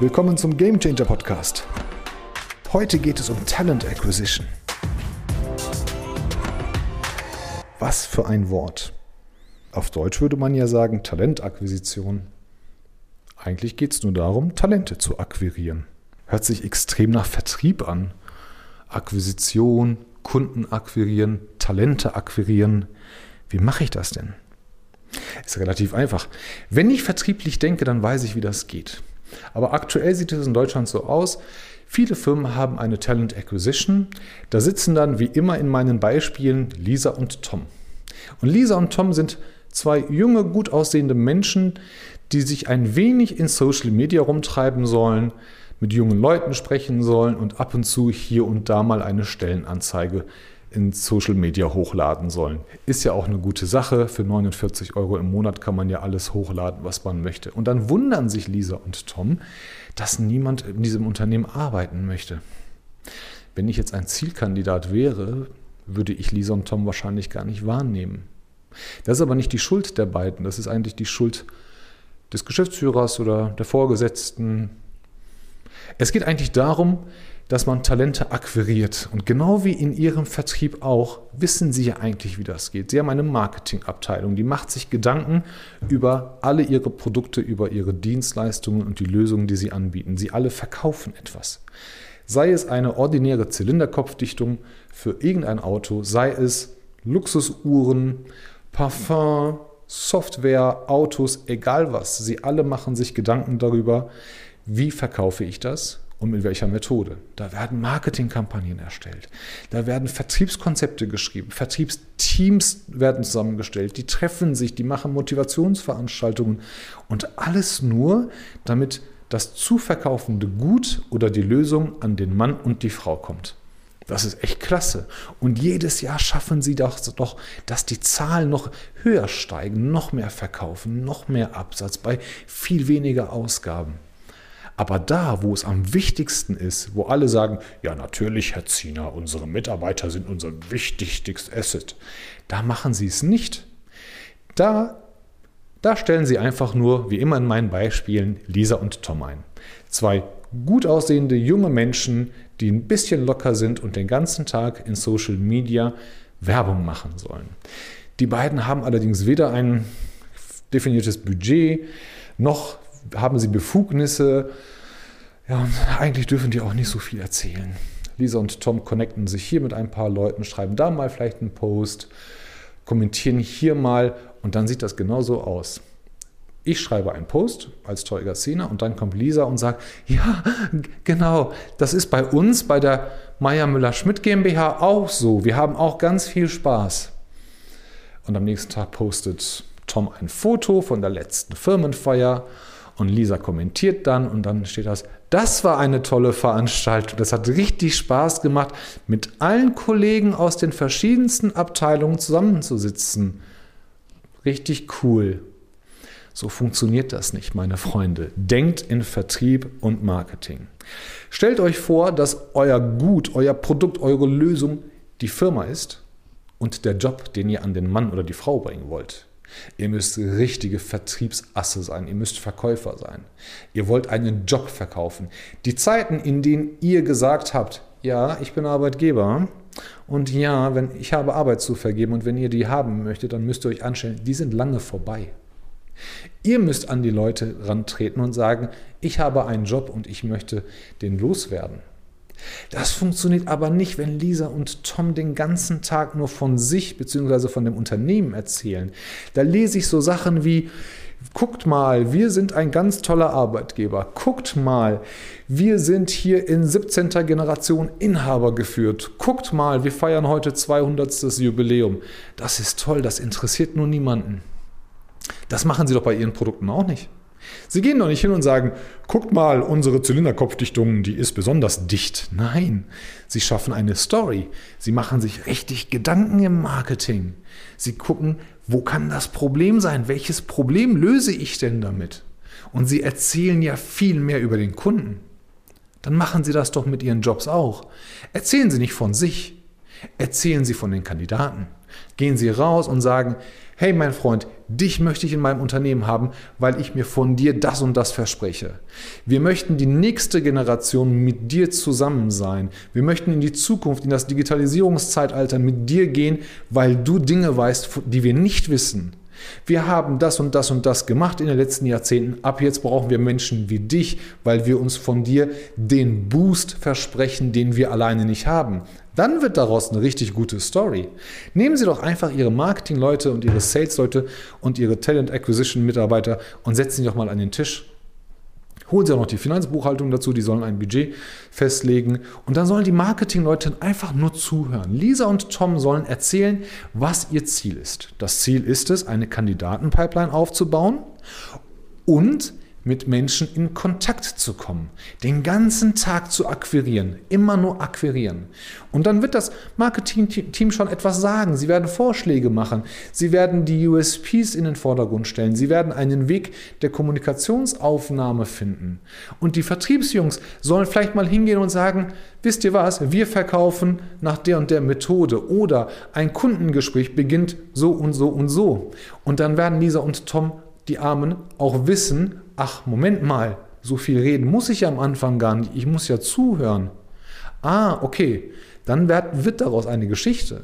Willkommen zum Game Changer Podcast. Heute geht es um Talent Acquisition. Was für ein Wort. Auf Deutsch würde man ja sagen Talentakquisition. Eigentlich geht es nur darum, Talente zu akquirieren. Hört sich extrem nach Vertrieb an. Akquisition, Kunden akquirieren, Talente akquirieren. Wie mache ich das denn? Ist relativ einfach. Wenn ich vertrieblich denke, dann weiß ich, wie das geht. Aber aktuell sieht es in Deutschland so aus. Viele Firmen haben eine Talent Acquisition. Da sitzen dann wie immer in meinen Beispielen Lisa und Tom. Und Lisa und Tom sind zwei junge, gut aussehende Menschen, die sich ein wenig in Social Media rumtreiben sollen, mit jungen Leuten sprechen sollen und ab und zu hier und da mal eine Stellenanzeige in Social Media hochladen sollen. Ist ja auch eine gute Sache. Für 49 Euro im Monat kann man ja alles hochladen, was man möchte. Und dann wundern sich Lisa und Tom, dass niemand in diesem Unternehmen arbeiten möchte. Wenn ich jetzt ein Zielkandidat wäre, würde ich Lisa und Tom wahrscheinlich gar nicht wahrnehmen. Das ist aber nicht die Schuld der beiden, das ist eigentlich die Schuld des Geschäftsführers oder der Vorgesetzten. Es geht eigentlich darum, dass man Talente akquiriert. Und genau wie in Ihrem Vertrieb auch, wissen Sie ja eigentlich, wie das geht. Sie haben eine Marketingabteilung, die macht sich Gedanken über alle Ihre Produkte, über Ihre Dienstleistungen und die Lösungen, die Sie anbieten. Sie alle verkaufen etwas. Sei es eine ordinäre Zylinderkopfdichtung für irgendein Auto, sei es Luxusuhren, Parfum, Software, Autos, egal was. Sie alle machen sich Gedanken darüber, wie verkaufe ich das und mit welcher Methode. Da werden Marketingkampagnen erstellt, da werden Vertriebskonzepte geschrieben, Vertriebsteams werden zusammengestellt, die treffen sich, die machen Motivationsveranstaltungen und alles nur, damit das zu verkaufende Gut oder die Lösung an den Mann und die Frau kommt. Das ist echt klasse. Und jedes Jahr schaffen sie doch, doch, dass die Zahlen noch höher steigen, noch mehr verkaufen, noch mehr Absatz bei viel weniger Ausgaben. Aber da, wo es am wichtigsten ist, wo alle sagen, ja natürlich, Herr Ziener, unsere Mitarbeiter sind unser wichtigstes Asset, da machen sie es nicht. Da, da stellen sie einfach nur, wie immer in meinen Beispielen, Lisa und Tom ein. Zwei gut aussehende junge Menschen, die ein bisschen locker sind und den ganzen Tag in Social Media Werbung machen sollen. Die beiden haben allerdings weder ein definiertes Budget, noch haben sie Befugnisse. Ja, und eigentlich dürfen die auch nicht so viel erzählen. Lisa und Tom connecten sich hier mit ein paar Leuten, schreiben da mal vielleicht einen Post, kommentieren hier mal und dann sieht das genauso aus. Ich schreibe einen Post als Teuger Szene und dann kommt Lisa und sagt, ja, genau, das ist bei uns, bei der Meier Müller-Schmidt GmbH auch so. Wir haben auch ganz viel Spaß. Und am nächsten Tag postet Tom ein Foto von der letzten Firmenfeier und Lisa kommentiert dann und dann steht das, das war eine tolle Veranstaltung. Das hat richtig Spaß gemacht, mit allen Kollegen aus den verschiedensten Abteilungen zusammenzusitzen. Richtig cool. So funktioniert das nicht, meine Freunde. Denkt in Vertrieb und Marketing. Stellt euch vor, dass euer Gut, euer Produkt, eure Lösung die Firma ist und der Job, den ihr an den Mann oder die Frau bringen wollt. Ihr müsst richtige Vertriebsasse sein. Ihr müsst Verkäufer sein. Ihr wollt einen Job verkaufen. Die Zeiten, in denen ihr gesagt habt, ja, ich bin Arbeitgeber und ja, wenn ich habe Arbeit zu vergeben und wenn ihr die haben möchtet, dann müsst ihr euch anstellen, die sind lange vorbei. Ihr müsst an die Leute rantreten und sagen, ich habe einen Job und ich möchte den loswerden. Das funktioniert aber nicht, wenn Lisa und Tom den ganzen Tag nur von sich bzw. von dem Unternehmen erzählen. Da lese ich so Sachen wie, guckt mal, wir sind ein ganz toller Arbeitgeber. Guckt mal, wir sind hier in 17. Generation Inhaber geführt. Guckt mal, wir feiern heute 200. Jubiläum. Das ist toll, das interessiert nur niemanden. Das machen sie doch bei ihren Produkten auch nicht. Sie gehen doch nicht hin und sagen, guckt mal, unsere Zylinderkopfdichtung, die ist besonders dicht. Nein, sie schaffen eine Story. Sie machen sich richtig Gedanken im Marketing. Sie gucken, wo kann das Problem sein? Welches Problem löse ich denn damit? Und sie erzählen ja viel mehr über den Kunden. Dann machen Sie das doch mit Ihren Jobs auch. Erzählen Sie nicht von sich. Erzählen Sie von den Kandidaten. Gehen Sie raus und sagen, hey mein Freund, dich möchte ich in meinem Unternehmen haben, weil ich mir von dir das und das verspreche. Wir möchten die nächste Generation mit dir zusammen sein. Wir möchten in die Zukunft, in das Digitalisierungszeitalter mit dir gehen, weil du Dinge weißt, die wir nicht wissen. Wir haben das und das und das gemacht in den letzten Jahrzehnten. Ab jetzt brauchen wir Menschen wie dich, weil wir uns von dir den Boost versprechen, den wir alleine nicht haben. Dann wird daraus eine richtig gute Story. Nehmen Sie doch einfach Ihre Marketingleute und Ihre Sales-Leute und Ihre Talent Acquisition-Mitarbeiter und setzen sie doch mal an den Tisch Holen Sie auch noch die Finanzbuchhaltung dazu, die sollen ein Budget festlegen und dann sollen die Marketingleute einfach nur zuhören. Lisa und Tom sollen erzählen, was ihr Ziel ist. Das Ziel ist es, eine Kandidatenpipeline aufzubauen und mit Menschen in Kontakt zu kommen, den ganzen Tag zu akquirieren, immer nur akquirieren. Und dann wird das Marketing-Team schon etwas sagen. Sie werden Vorschläge machen. Sie werden die USPs in den Vordergrund stellen. Sie werden einen Weg der Kommunikationsaufnahme finden. Und die Vertriebsjungs sollen vielleicht mal hingehen und sagen, wisst ihr was, wir verkaufen nach der und der Methode oder ein Kundengespräch beginnt so und so und so. Und dann werden Lisa und Tom die Armen auch wissen, ach, Moment mal, so viel reden muss ich ja am Anfang gar nicht, ich muss ja zuhören. Ah, okay, dann wird, wird daraus eine Geschichte.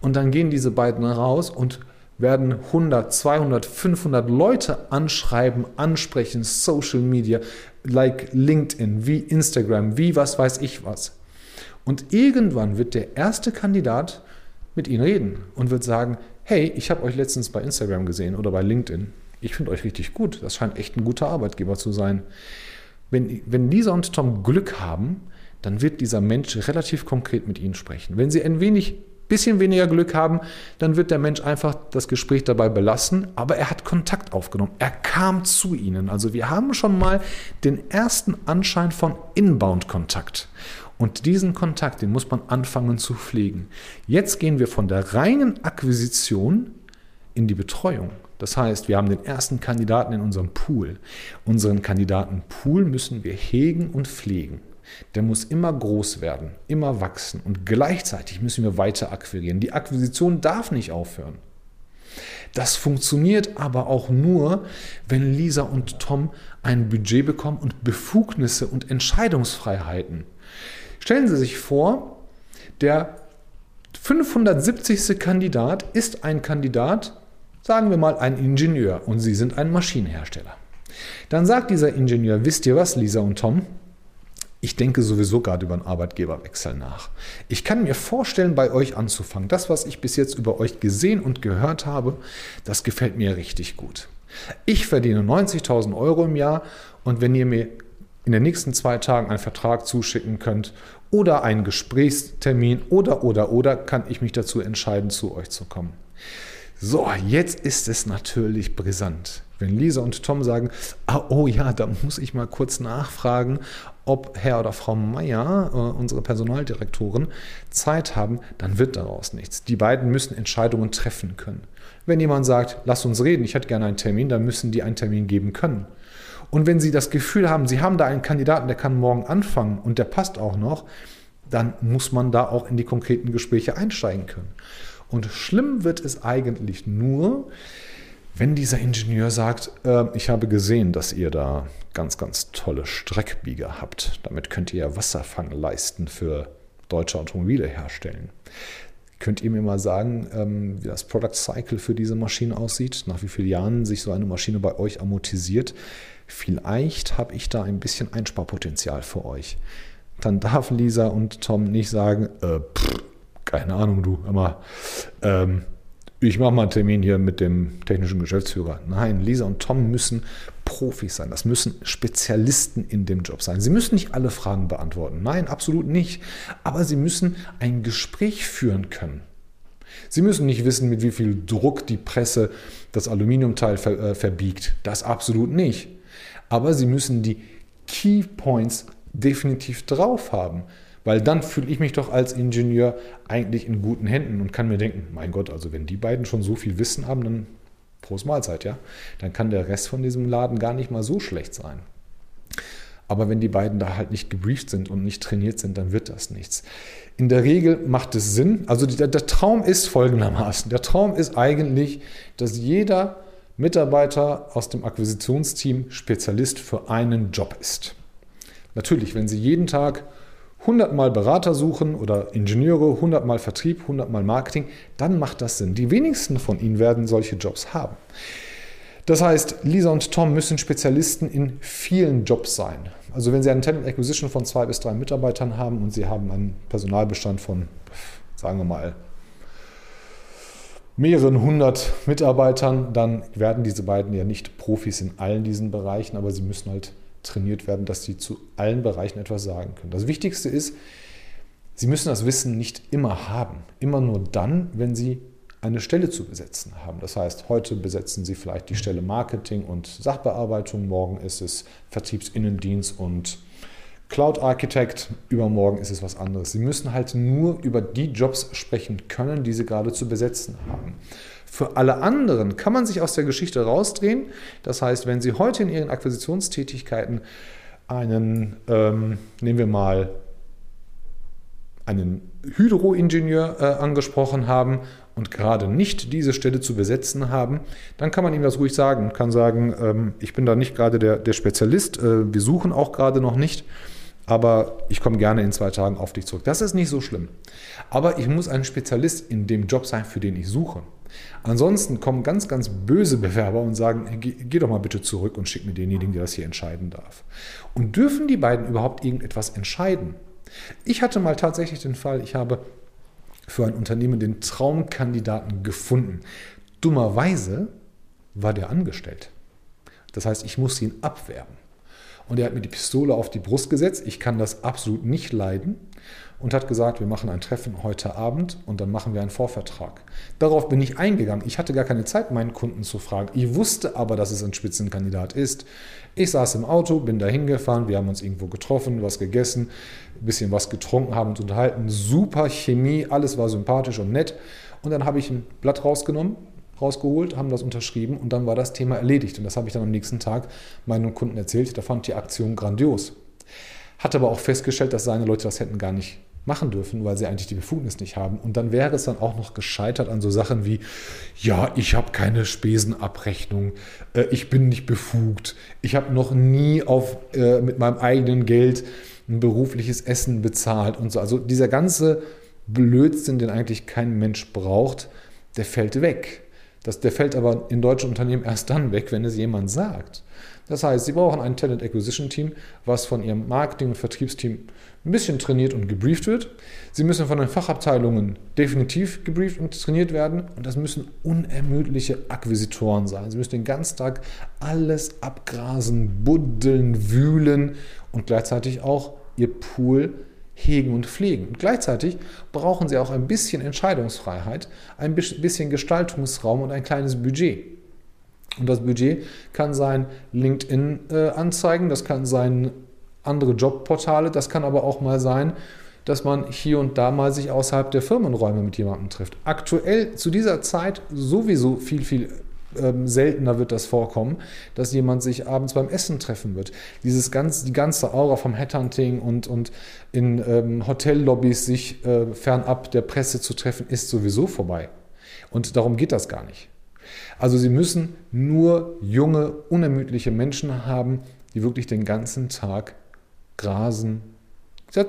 Und dann gehen diese beiden raus und werden 100, 200, 500 Leute anschreiben, ansprechen, Social Media, like LinkedIn, wie Instagram, wie was weiß ich was. Und irgendwann wird der erste Kandidat mit ihnen reden und wird sagen, hey, ich habe euch letztens bei Instagram gesehen oder bei LinkedIn ich finde euch richtig gut. Das scheint echt ein guter Arbeitgeber zu sein. Wenn, wenn Lisa und Tom Glück haben, dann wird dieser Mensch relativ konkret mit ihnen sprechen. Wenn sie ein wenig, bisschen weniger Glück haben, dann wird der Mensch einfach das Gespräch dabei belassen, aber er hat Kontakt aufgenommen. Er kam zu ihnen. Also wir haben schon mal den ersten Anschein von Inbound-Kontakt. Und diesen Kontakt, den muss man anfangen zu pflegen. Jetzt gehen wir von der reinen Akquisition in die Betreuung. Das heißt, wir haben den ersten Kandidaten in unserem Pool. Unseren Kandidatenpool müssen wir hegen und pflegen. Der muss immer groß werden, immer wachsen und gleichzeitig müssen wir weiter akquirieren. Die Akquisition darf nicht aufhören. Das funktioniert aber auch nur, wenn Lisa und Tom ein Budget bekommen und Befugnisse und Entscheidungsfreiheiten. Stellen Sie sich vor, der 570. Kandidat ist ein Kandidat, Sagen wir mal ein Ingenieur und Sie sind ein Maschinenhersteller. Dann sagt dieser Ingenieur, wisst ihr was, Lisa und Tom? Ich denke sowieso gerade über einen Arbeitgeberwechsel nach. Ich kann mir vorstellen, bei euch anzufangen. Das, was ich bis jetzt über euch gesehen und gehört habe, das gefällt mir richtig gut. Ich verdiene 90.000 Euro im Jahr und wenn ihr mir in den nächsten zwei Tagen einen Vertrag zuschicken könnt oder einen Gesprächstermin oder, oder, oder, kann ich mich dazu entscheiden, zu euch zu kommen. So, jetzt ist es natürlich brisant. Wenn Lisa und Tom sagen, ah, oh ja, da muss ich mal kurz nachfragen, ob Herr oder Frau Meier, äh, unsere Personaldirektoren, Zeit haben, dann wird daraus nichts. Die beiden müssen Entscheidungen treffen können. Wenn jemand sagt, lass uns reden, ich hätte gerne einen Termin, dann müssen die einen Termin geben können. Und wenn Sie das Gefühl haben, Sie haben da einen Kandidaten, der kann morgen anfangen und der passt auch noch, dann muss man da auch in die konkreten Gespräche einsteigen können. Und schlimm wird es eigentlich nur, wenn dieser Ingenieur sagt, äh, ich habe gesehen, dass ihr da ganz, ganz tolle Streckbieger habt. Damit könnt ihr ja Wasserfang leisten für deutsche Automobile herstellen. Könnt ihr mir mal sagen, ähm, wie das Product Cycle für diese Maschine aussieht? Nach wie vielen Jahren sich so eine Maschine bei euch amortisiert? Vielleicht habe ich da ein bisschen Einsparpotenzial für euch. Dann darf Lisa und Tom nicht sagen, äh, pff, keine Ahnung, du, aber ähm, ich mache mal einen Termin hier mit dem technischen Geschäftsführer. Nein, Lisa und Tom müssen Profis sein. Das müssen Spezialisten in dem Job sein. Sie müssen nicht alle Fragen beantworten. Nein, absolut nicht. Aber sie müssen ein Gespräch führen können. Sie müssen nicht wissen, mit wie viel Druck die Presse das Aluminiumteil ver, äh, verbiegt. Das absolut nicht. Aber sie müssen die Key Points definitiv drauf haben. Weil dann fühle ich mich doch als Ingenieur eigentlich in guten Händen und kann mir denken, mein Gott, also wenn die beiden schon so viel Wissen haben, dann Prost Mahlzeit, ja. Dann kann der Rest von diesem Laden gar nicht mal so schlecht sein. Aber wenn die beiden da halt nicht gebrieft sind und nicht trainiert sind, dann wird das nichts. In der Regel macht es Sinn. Also der, der Traum ist folgendermaßen. Der Traum ist eigentlich, dass jeder Mitarbeiter aus dem Akquisitionsteam Spezialist für einen Job ist. Natürlich, wenn Sie jeden Tag 100 Mal Berater suchen oder Ingenieure, 100 Mal Vertrieb, 100 Mal Marketing, dann macht das Sinn. Die wenigsten von Ihnen werden solche Jobs haben. Das heißt, Lisa und Tom müssen Spezialisten in vielen Jobs sein. Also wenn Sie einen Talent Acquisition von zwei bis drei Mitarbeitern haben und Sie haben einen Personalbestand von, sagen wir mal, mehreren hundert Mitarbeitern, dann werden diese beiden ja nicht Profis in allen diesen Bereichen, aber sie müssen halt trainiert werden, dass sie zu allen Bereichen etwas sagen können. Das Wichtigste ist, sie müssen das Wissen nicht immer haben. Immer nur dann, wenn sie eine Stelle zu besetzen haben. Das heißt, heute besetzen Sie vielleicht die Stelle Marketing und Sachbearbeitung, morgen ist es Vertriebsinnendienst und Cloud Architect, übermorgen ist es was anderes. Sie müssen halt nur über die Jobs sprechen können, die Sie gerade zu besetzen haben. Für alle anderen kann man sich aus der Geschichte rausdrehen. Das heißt, wenn Sie heute in Ihren Akquisitionstätigkeiten einen, ähm, nehmen wir mal, einen Hydroingenieur äh, angesprochen haben und gerade nicht diese Stelle zu besetzen haben, dann kann man ihm das ruhig sagen. Kann sagen, ähm, ich bin da nicht gerade der, der Spezialist, äh, wir suchen auch gerade noch nicht aber ich komme gerne in zwei Tagen auf dich zurück. Das ist nicht so schlimm. Aber ich muss ein Spezialist in dem Job sein, für den ich suche. Ansonsten kommen ganz, ganz böse Bewerber und sagen, geh, geh doch mal bitte zurück und schick mir denjenigen, der das hier entscheiden darf. Und dürfen die beiden überhaupt irgendetwas entscheiden? Ich hatte mal tatsächlich den Fall, ich habe für ein Unternehmen den Traumkandidaten gefunden. Dummerweise war der angestellt. Das heißt, ich musste ihn abwerben. Und er hat mir die Pistole auf die Brust gesetzt. Ich kann das absolut nicht leiden. Und hat gesagt, wir machen ein Treffen heute Abend und dann machen wir einen Vorvertrag. Darauf bin ich eingegangen. Ich hatte gar keine Zeit, meinen Kunden zu fragen. Ich wusste aber, dass es ein Spitzenkandidat ist. Ich saß im Auto, bin da hingefahren, wir haben uns irgendwo getroffen, was gegessen, ein bisschen was getrunken, haben uns unterhalten. Super Chemie, alles war sympathisch und nett. Und dann habe ich ein Blatt rausgenommen, rausgeholt, haben das unterschrieben und dann war das Thema erledigt. Und das habe ich dann am nächsten Tag meinen Kunden erzählt. Der fand die Aktion grandios. Hat aber auch festgestellt, dass seine Leute das hätten gar nicht machen dürfen, weil sie eigentlich die Befugnis nicht haben. Und dann wäre es dann auch noch gescheitert an so Sachen wie, ja, ich habe keine Spesenabrechnung, äh, ich bin nicht befugt, ich habe noch nie auf, äh, mit meinem eigenen Geld ein berufliches Essen bezahlt und so. Also dieser ganze Blödsinn, den eigentlich kein Mensch braucht, der fällt weg. Das, der fällt aber in deutschen Unternehmen erst dann weg, wenn es jemand sagt. Das heißt, Sie brauchen ein Talent Acquisition Team, was von Ihrem Marketing- und Vertriebsteam ein bisschen trainiert und gebrieft wird. Sie müssen von den Fachabteilungen definitiv gebrieft und trainiert werden. Und das müssen unermüdliche Akquisitoren sein. Sie müssen den ganzen Tag alles abgrasen, buddeln, wühlen und gleichzeitig auch Ihr Pool hegen und pflegen. Und gleichzeitig brauchen sie auch ein bisschen Entscheidungsfreiheit, ein bisschen Gestaltungsraum und ein kleines Budget. Und das Budget kann sein LinkedIn-Anzeigen, das kann sein andere Jobportale, das kann aber auch mal sein, dass man hier und da mal sich außerhalb der Firmenräume mit jemandem trifft. Aktuell zu dieser Zeit sowieso viel, viel ähm, seltener wird das vorkommen, dass jemand sich abends beim Essen treffen wird. Dieses ganz, die ganze Aura vom Headhunting und, und in ähm, Hotellobbys sich äh, fernab der Presse zu treffen, ist sowieso vorbei. Und darum geht das gar nicht. Also Sie müssen nur junge, unermüdliche Menschen haben, die wirklich den ganzen Tag grasen,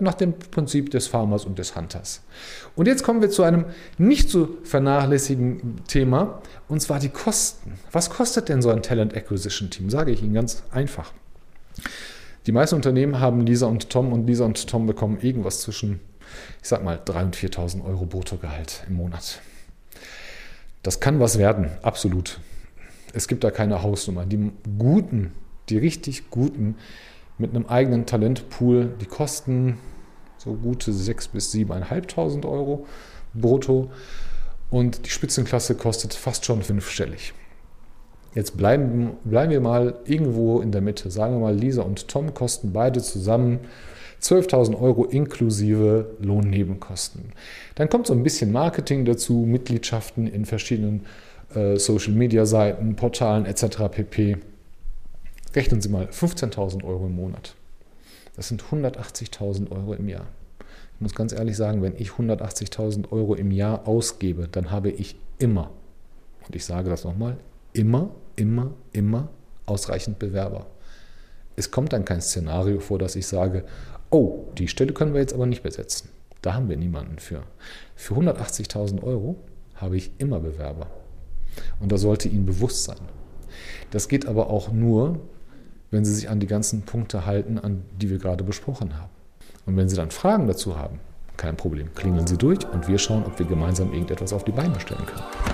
nach dem Prinzip des Farmers und des Hunters. Und jetzt kommen wir zu einem nicht zu vernachlässigen Thema, und zwar die Kosten. Was kostet denn so ein Talent Acquisition Team? Sage ich Ihnen ganz einfach. Die meisten Unternehmen haben Lisa und Tom und Lisa und Tom bekommen irgendwas zwischen, ich sag mal, 3.000 und 4.000 Euro Bruttogehalt im Monat. Das kann was werden, absolut. Es gibt da keine Hausnummer. Die guten, die richtig guten mit einem eigenen Talentpool, die kosten so gute 6.000 bis 7.500 Euro brutto und die Spitzenklasse kostet fast schon fünfstellig. Jetzt bleiben, bleiben wir mal irgendwo in der Mitte. Sagen wir mal, Lisa und Tom kosten beide zusammen 12.000 Euro inklusive Lohnnebenkosten. Dann kommt so ein bisschen Marketing dazu, Mitgliedschaften in verschiedenen äh, Social-Media-Seiten, Portalen etc. pp. Rechnen Sie mal 15.000 Euro im Monat. Das sind 180.000 Euro im Jahr. Ich muss ganz ehrlich sagen, wenn ich 180.000 Euro im Jahr ausgebe, dann habe ich immer, und ich sage das nochmal, immer, immer, immer ausreichend Bewerber. Es kommt dann kein Szenario vor, dass ich sage, oh, die Stelle können wir jetzt aber nicht besetzen. Da haben wir niemanden für. Für 180.000 Euro habe ich immer Bewerber. Und das sollte Ihnen bewusst sein. Das geht aber auch nur, wenn Sie sich an die ganzen Punkte halten, an die wir gerade besprochen haben. Und wenn Sie dann Fragen dazu haben, kein Problem, klingeln Sie durch und wir schauen, ob wir gemeinsam irgendetwas auf die Beine stellen können.